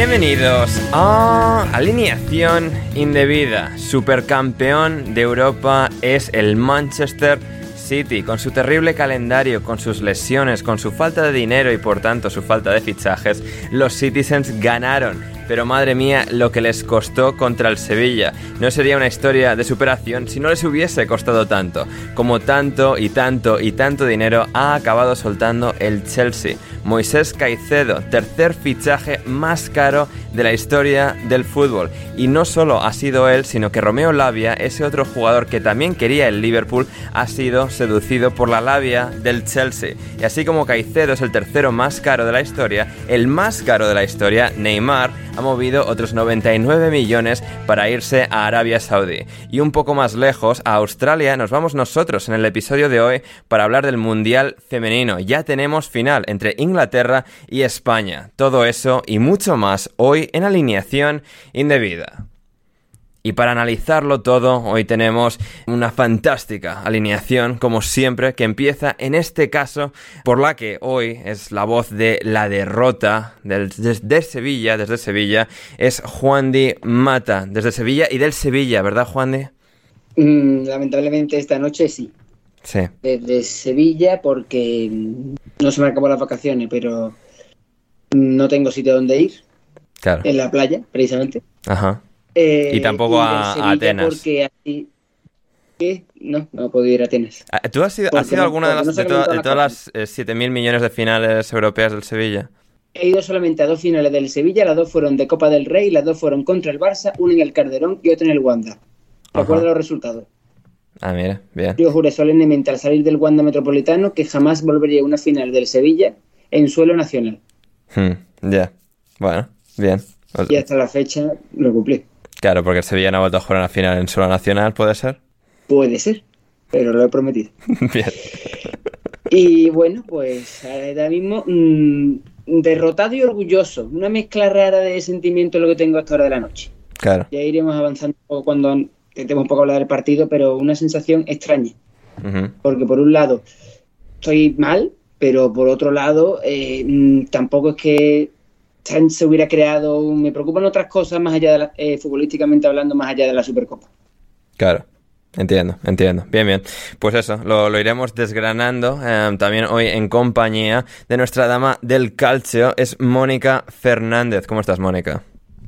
Bienvenidos a Alineación Indebida. Supercampeón de Europa es el Manchester City. Con su terrible calendario, con sus lesiones, con su falta de dinero y por tanto su falta de fichajes, los Citizens ganaron pero madre mía lo que les costó contra el Sevilla. No sería una historia de superación si no les hubiese costado tanto. Como tanto y tanto y tanto dinero ha acabado soltando el Chelsea. Moisés Caicedo, tercer fichaje más caro de la historia del fútbol. Y no solo ha sido él, sino que Romeo Labia, ese otro jugador que también quería el Liverpool, ha sido seducido por la labia del Chelsea. Y así como Caicedo es el tercero más caro de la historia, el más caro de la historia, Neymar, ha movido otros 99 millones para irse a Arabia Saudí. Y un poco más lejos, a Australia, nos vamos nosotros en el episodio de hoy para hablar del Mundial Femenino. Ya tenemos final entre Inglaterra y España. Todo eso y mucho más hoy en alineación indebida. Y para analizarlo todo, hoy tenemos una fantástica alineación, como siempre, que empieza en este caso por la que hoy es la voz de la derrota desde Sevilla, desde Sevilla, es Juan Di Mata, desde Sevilla y del Sevilla, ¿verdad, Juan Di? Mm, lamentablemente esta noche sí. Sí. Desde Sevilla porque no se me acabó las vacaciones, pero no tengo sitio donde ir. Claro. En la playa, precisamente. Ajá. Eh, Y tampoco a- Atenas. Porque así... ¿Qué? No, no he podido ir a Atenas. Ah, ¿Tú has sido, has sido no- alguna de, las, no de, toda- todas las eh, 7.000 millones de finales europeas del Sevilla? He ido solamente a dos finales del Sevilla, las dos fueron de Copa del Rey, las dos fueron contra el Barça, una en el Calderón y otra en el Wanda. Recuerdo los resultados. Ah, mira, bien. Yo juré solemnemente al salir del Wanda Metropolitano que jamás volvería a una final del Sevilla en suelo nacional. Hmm, ya. Bueno, bien. O- Y hasta la fecha lo cumplí. Claro, porque el Sevilla no ha vuelto a jugar una final en suelo nacional, ¿puede ser? Puede ser, pero lo he prometido. bien. Y bueno, pues ahora mismo mm, derrotado y orgulloso. Una mezcla rara de sentimientos lo que tengo hasta ahora de la noche. Claro. Ya iremos avanzando un poco cuando intentemos un poco hablar del partido, pero una sensación extraña. Porque por un lado estoy mal, pero por otro lado eh, mm, tampoco es que se se hubiera creado... un- Me preocupan otras cosas más allá de la, eh, futbolísticamente hablando, más allá de la Supercopa. Claro. Entiendo, entiendo. Bien, bien. Pues eso, lo, lo iremos desgranando. eh, también hoy en compañía de nuestra dama del calcio es Mónica Fernández. ¿Cómo estás, Mónica?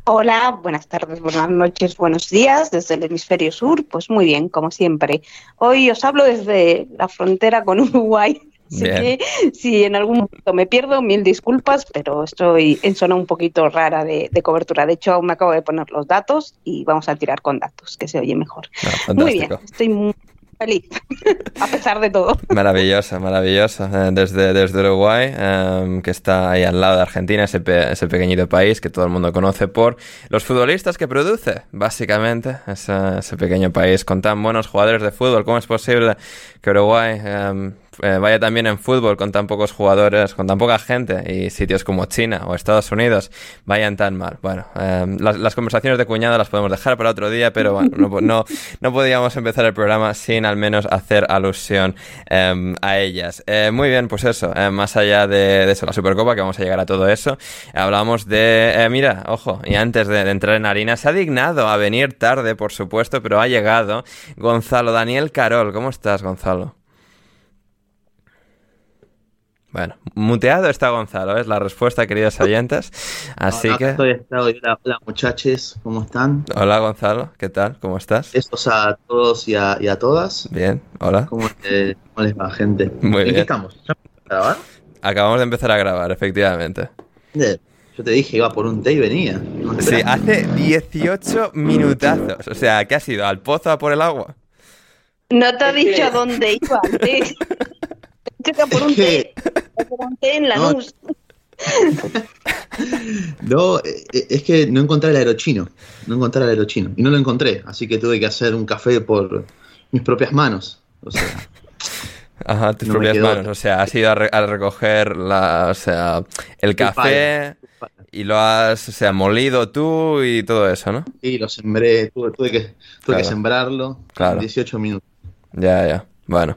Hola, buenas tardes, buenas noches, buenos días desde el hemisferio sur. Pues muy bien, como siempre. Hoy os hablo desde la frontera con Uruguay. Así que si en algún momento me pierdo, mil disculpas, pero estoy en zona un poquito rara de, cobertura. De hecho, me acabo de poner los datos y vamos a tirar con datos, que se oye mejor. Ah, muy bien, estoy muy feliz, a pesar de todo. Maravillosa, maravillosa. Eh, desde, desde Uruguay, em, que está ahí al lado de Argentina, ese, ese, pequeñito país que todo el mundo conoce por los futbolistas que produce, básicamente, ese, ese, pequeño país con tan buenos jugadores de fútbol. ¿Cómo es posible que Uruguay em, eh, vaya también en fútbol con tan pocos jugadores, con tan poca gente y sitios como China o Estados Unidos vayan tan mal. Bueno, em, las, conversaciones de cuñado las podemos dejar para otro día, pero bueno, no, no, podíamos empezar el programa sin al menos hacer alusión em, a ellas. Eh, muy bien, pues eso, eh, más allá de, eso, la Supercopa, que vamos a llegar a todo eso, hablamos de, mira, ojo, y antes de, de entrar en harina, se ha dignado a venir tarde, por supuesto, pero ha llegado Gonzalo Daniel Carol. ¿Cómo estás, Gonzalo? Bueno, muteado está Gonzalo, es la respuesta, queridos oyentes. Así que. Estoy, hola, hola, muchachos, ¿cómo están? Hola, Gonzalo, ¿qué tal? ¿Cómo estás? Besos a todos y a, todas. Bien, hola. ¿Cómo, les va, gente? Muy bien. qué estamos? ¿Ya a grabar? Acabamos de empezar a grabar, efectivamente. Yo te dije, iba por un té y venía. sí, hace 18 minutazos. O sea, ¿qué has ido? ¿Al pozo a por el agua? No te he dicho dónde iba. por un té. en la no, no, eh, eh, es que no encontré el aerochino. No encontré el aerochino. Y no lo encontré. Así que tuve que hacer un café por mis propias manos. O sea. Ajá, tus propias manos. O sea, has ido a, recoger la, o sea, el café y lo has o sea, molido tú y todo eso, ¿no? Sí, lo sembré. Tuve, que, tuve que sembrarlo claro. en 18 minutos. Ya, ya. Bueno,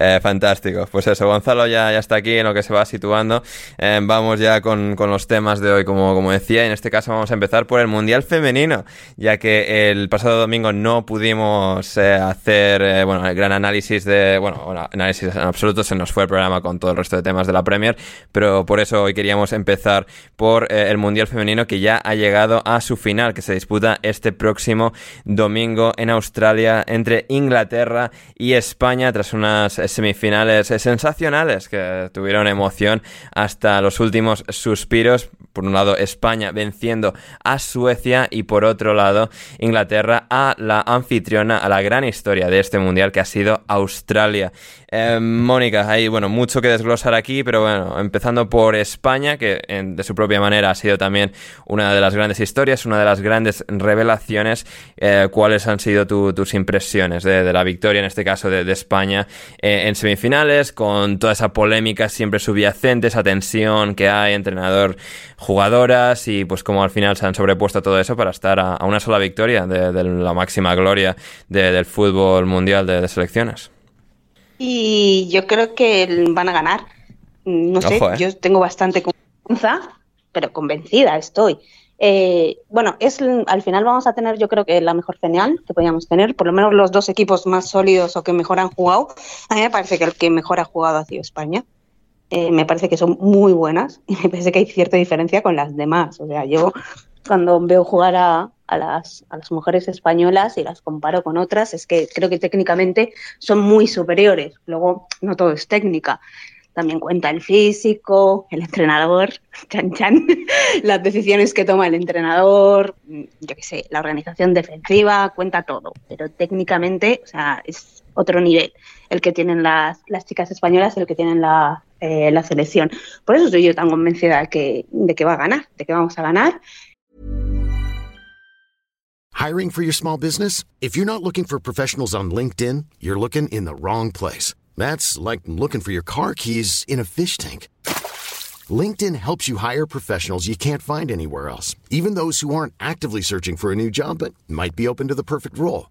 eh, fantástico. Pues eso, Gonzalo ya, ya está aquí en lo que se va situando. Eh, vamos ya con, los temas de hoy, como, como decía. En este caso vamos a empezar por el Mundial Femenino, ya que el pasado domingo no pudimos eh, hacer bueno, el gran análisis de. Bueno, análisis en absoluto, se nos fue el programa con todo el resto de temas de la Premier, pero por eso hoy queríamos empezar por el Mundial Femenino que ya ha llegado a su final, que se disputa este próximo domingo en Australia entre Inglaterra y España tras unas semifinales sensacionales que tuvieron emoción hasta los últimos suspiros. Por un lado, España venciendo a Suecia y por otro lado, Inglaterra a la anfitriona, a la gran historia de este mundial que ha sido Australia. Eh, Mónica, hay bueno, mucho que desglosar aquí, pero bueno, empezando por España, que de su propia manera ha sido también una de las grandes historias, una de las grandes revelaciones. Eh, ¿Cuáles han sido tus impresiones de, la victoria, en este caso de, España, eh, en semifinales, con toda esa polémica siempre subyacente, esa tensión que hay, entrenador, jugadoras, y pues como al final se han sobrepuesto todo eso para estar a, una sola victoria de, la máxima gloria del fútbol mundial de selecciones? Y yo creo que van a ganar. No sé, ¿eh? yo tengo bastante confianza, pero convencida estoy. Eh, bueno, es al final vamos a tener, yo creo que la mejor señal que podíamos tener, por lo menos los dos equipos más sólidos o que mejor han jugado. A mí me parece que el que mejor ha jugado ha sido España. Eh, me parece que son muy buenas y me parece que hay cierta diferencia con las demás. O sea, yo cuando veo jugar a, a las, a las mujeres españolas y las comparo con otras, es que creo que técnicamente son muy superiores. Luego, no todo es técnica. También cuenta el físico, el entrenador, chan chan, las decisiones que toma el entrenador, yo qué sé, la organización defensiva, cuenta todo. Pero técnicamente, o sea, es otro nivel el que tienen las, las chicas españolas, el que tienen la, eh, selección. Por eso yo tan que, de que va a ganar, de que vamos a ganar Hiring for your small business? If you're not looking for professionals on LinkedIn, you're looking in the wrong place. That's like looking for your car keys in a fish tank. LinkedIn helps you hire professionals you can't find anywhere else, even those who aren't actively searching for a new job but might be open to the perfect role.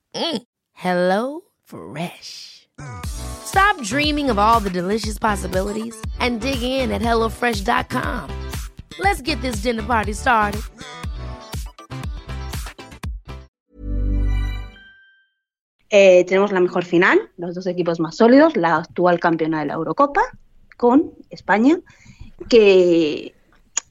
Mm. Hello Fresh. Stop dreaming of all the delicious possibilities and dig in at HelloFresh.com. Let's get this dinner party started. Eh, tenemos la mejor final, los dos equipos más sólidos, la actual campeona de la Eurocopa con España, que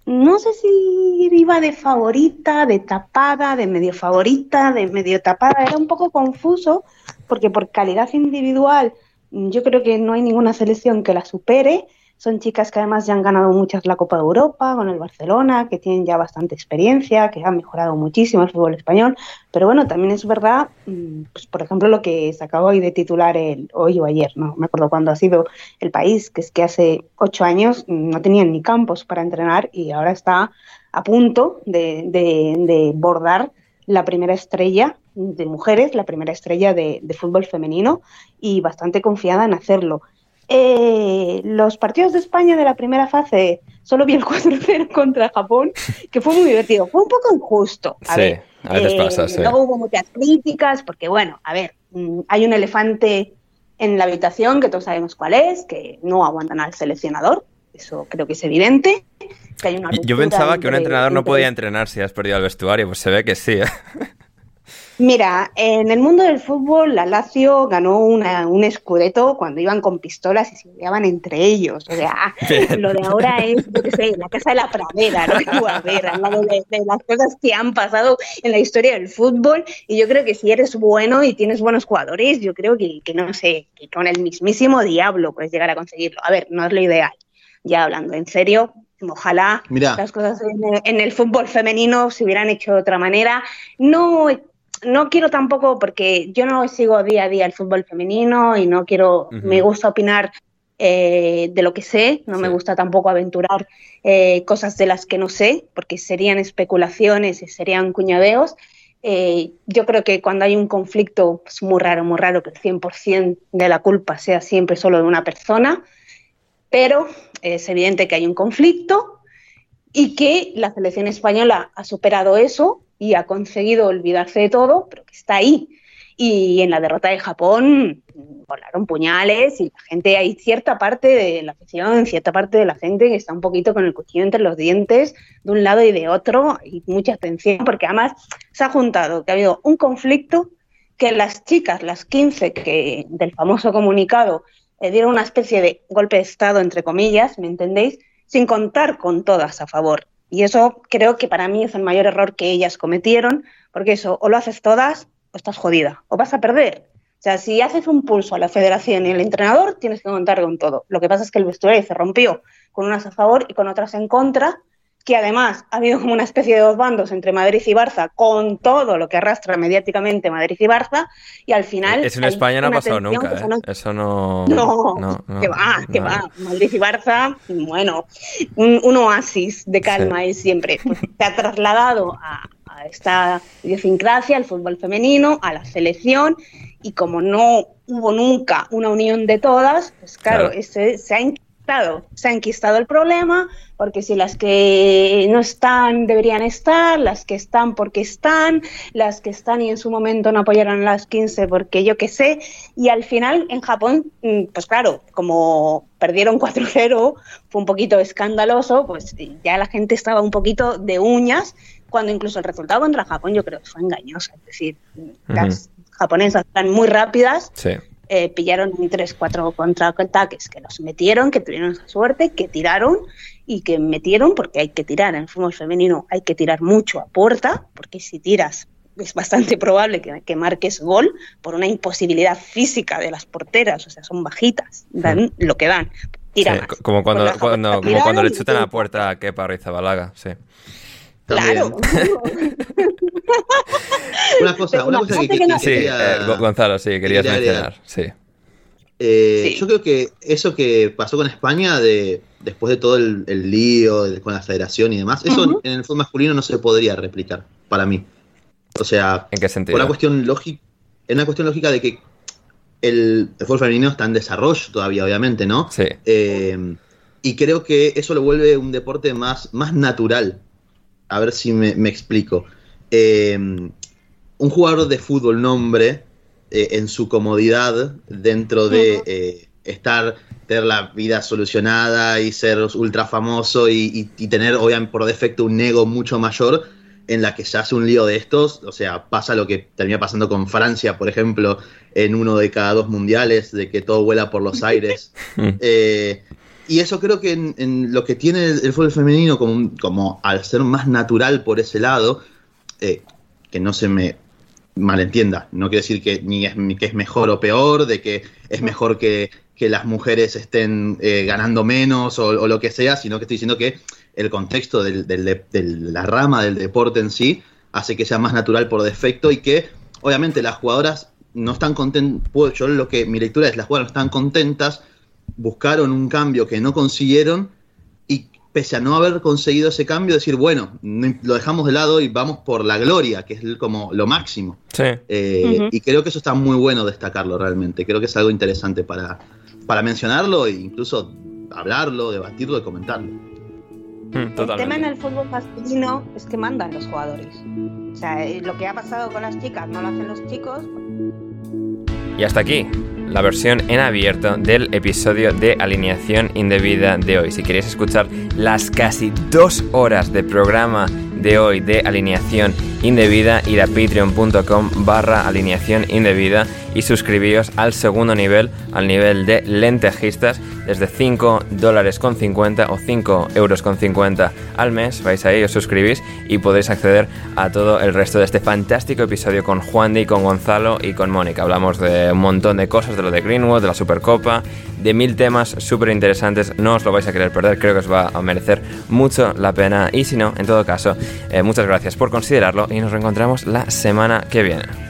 no sé si iba de favorita, de tapada, de medio favorita, de medio tapada, era un poco confuso porque por calidad individual yo creo que no hay ninguna selección que la supere son chicas que además ya han ganado muchas la Copa de Europa con el Barcelona, que tienen ya bastante experiencia, que han mejorado muchísimo el fútbol español. Pero bueno, también es verdad, mm, pues, por ejemplo, lo que se acabó hoy de titular el, hoy o ayer, no me acuerdo cuándo ha sido el país, que es que hace ocho años no tenían ni campos para entrenar y ahora está a punto de, de, bordar la primera estrella de mujeres, la primera estrella de, de fútbol femenino y bastante confiada en hacerlo. Eh, los partidos de España de la primera fase, solo vi el 4-0 contra Japón, que fue muy divertido. Fue un poco injusto. A sí, ver, a veces eh, pasa, sí. Luego hubo muchas críticas, porque bueno, a ver, mm, hay un elefante en la habitación que todos sabemos cuál es, que no aguantan al seleccionador. Eso creo que es evidente. Que hay una Yo pensaba que un entre- entrenador no entre- podía entrenar si has perdido el vestuario, pues se ve que sí. ¿eh? Mira, en el mundo del fútbol, la Lazio ganó una, un escudeto cuando iban con pistolas y se peleaban entre ellos. O sea, Bien. lo de ahora es, yo qué sé, la casa de la pradera, ¿no? A ver, al lado de, de las cosas que han pasado en la historia del fútbol. Y yo creo que si eres bueno y tienes buenos jugadores, yo creo que, que no sé, que con el mismísimo diablo puedes llegar a conseguirlo. A ver, no es lo ideal. Ya hablando en serio, ojalá Mirá. las cosas en el, en el fútbol femenino se hubieran hecho de otra manera. No, no quiero tampoco, porque yo no sigo día a día el fútbol femenino y no quiero, me gusta opinar eh, de lo que sé, no me gusta tampoco aventurar eh, cosas de las que no sé, porque serían especulaciones y serían cuñadeos. Eh, yo creo que cuando hay un conflicto es muy raro, muy raro que el 100% de la culpa sea siempre solo de una persona, pero es evidente que hay un conflicto y que la selección española ha superado eso y ha conseguido olvidarse de todo, pero que está ahí. Y en la derrota de Japón volaron puñales y la gente, hay cierta parte de la afición, cierta parte de la gente que está un poquito con el cuchillo entre los dientes de un lado y de otro y mucha tensión porque además se ha juntado que ha habido un conflicto que las chicas, las 15 que del famoso comunicado dieron una especie de golpe de estado entre comillas, ¿me entendéis? Sin contar con todas a favor. Y eso creo que para mí es el mayor error que ellas cometieron, porque eso o lo haces todas o estás jodida, o vas a perder. O sea, si haces un pulso a la federación y al entrenador, tienes que contar con todo. Lo que pasa es que el vestuario se rompió con unas a favor y con otras en contra, que además ha habido como una especie de dos bandos entre Madrid y Barça, con todo lo que arrastra mediáticamente Madrid y Barça, y al final... Eso en España no ha pasado nunca, ¿eh? no- Eso no... no, no, no, que va, que va. Madrid y Barça, bueno, un, un oasis de calma es siempre. Pues se ha trasladado a, a esta idiosincrasia, al fútbol femenino, a la selección, y como no hubo nunca una unión de todas, pues claro, Claro. ese- se ha enquistado, se ha enquistado el problema, porque si las que no están deberían estar, las que están porque están, las que están y en su momento no apoyaron las 15 porque yo qué sé, y al final en Japón, mm, pues claro, como perdieron 4-0, fue un poquito escandaloso, pues ya la gente estaba un poquito de uñas, cuando incluso el resultado contra Japón yo creo que fue engañoso, es decir, las japonesas están muy rápidas, Sí. Eh, pillaron un 3-4 contraataques que los metieron, que tuvieron esa suerte, que tiraron y que metieron, porque hay que tirar en el fútbol femenino, hay que tirar mucho a puerta, porque si tiras es bastante probable que, que marques gol por una imposibilidad física de las porteras, o sea, son bajitas, dan lo que dan. Tira Sí, más. co- Como cuando, cuando, cuando le y chutan a la puerta a Kepa Rizabalaga, sí. Claro. Una cosa, una cosa que, que no- que Sí, quería- eh, Go- Gonzalo, sí, querías mencionar, sí. Eh, Sí. Yo creo que eso que pasó con España de, después de todo el, el lío de- con la federación y demás, eso en el fútbol masculino no se podría replicar, para mí. O sea, ¿En qué sentido? por una cuestión lógica, en una cuestión lógica de que el, el fútbol femenino está en desarrollo todavía, obviamente, ¿no? Sí. Eh, y creo que eso lo vuelve un deporte más, más natural. A ver si me, me explico. Eh, un jugador de fútbol nombre, eh, en su comodidad dentro de eh, estar, tener la vida solucionada y ser ultra famoso y, y, y tener, obviamente, por defecto un ego mucho mayor en la que se hace un lío de estos, o sea, pasa lo que termina pasando con Francia, por ejemplo, en uno de cada dos mundiales, de que todo vuela por los aires. eh, y eso creo que en, en, lo que tiene el, el fútbol femenino, como, como, al ser más natural por ese lado, eh, que no se me malentienda, no quiere decir que ni es, que es mejor o peor, de que es mejor que, que las mujeres estén eh, ganando menos o, lo que sea, sino que estoy diciendo que el contexto del, de la rama del deporte en sí hace que sea más natural por defecto y que obviamente las jugadoras no están contentas, yo lo que mi lectura es las jugadoras no están contentas, buscaron un cambio que no consiguieron y pese a no haber conseguido ese cambio, decir, bueno, lo dejamos de lado y vamos por la gloria, que es como lo máximo. Sí. Eh, uh -huh. Y creo que eso está muy bueno destacarlo realmente, creo que es algo interesante para, para mencionarlo e incluso hablarlo, debatirlo y comentarlo. Mm, el tema en el fútbol masculino es que mandan los jugadores. O sea, eh, lo que ha pasado con las chicas no lo hacen los chicos. Y hasta aquí la versión en abierto del episodio de alineación indebida de hoy. Si queréis escuchar las casi dos horas de programa de hoy de alineación indebida, ir a patreon.com barra alineación indebida y suscribíos al segundo nivel, al nivel de lentejistas, desde 5 dólares con 50 o 5 euros con 50 al mes. Vais ahí, os suscribís y podéis acceder a todo el resto de este fantástico episodio con Juan Di, con Gonzalo y con Mónica. Hablamos de un montón de cosas, de lo de Greenwood, de la Supercopa, de mil temas súper interesantes. No os lo vais a querer perder, creo que os va a merecer mucho la pena. Y si no, en todo caso, eh, muchas gracias por considerarlo y nos reencontramos la semana que viene.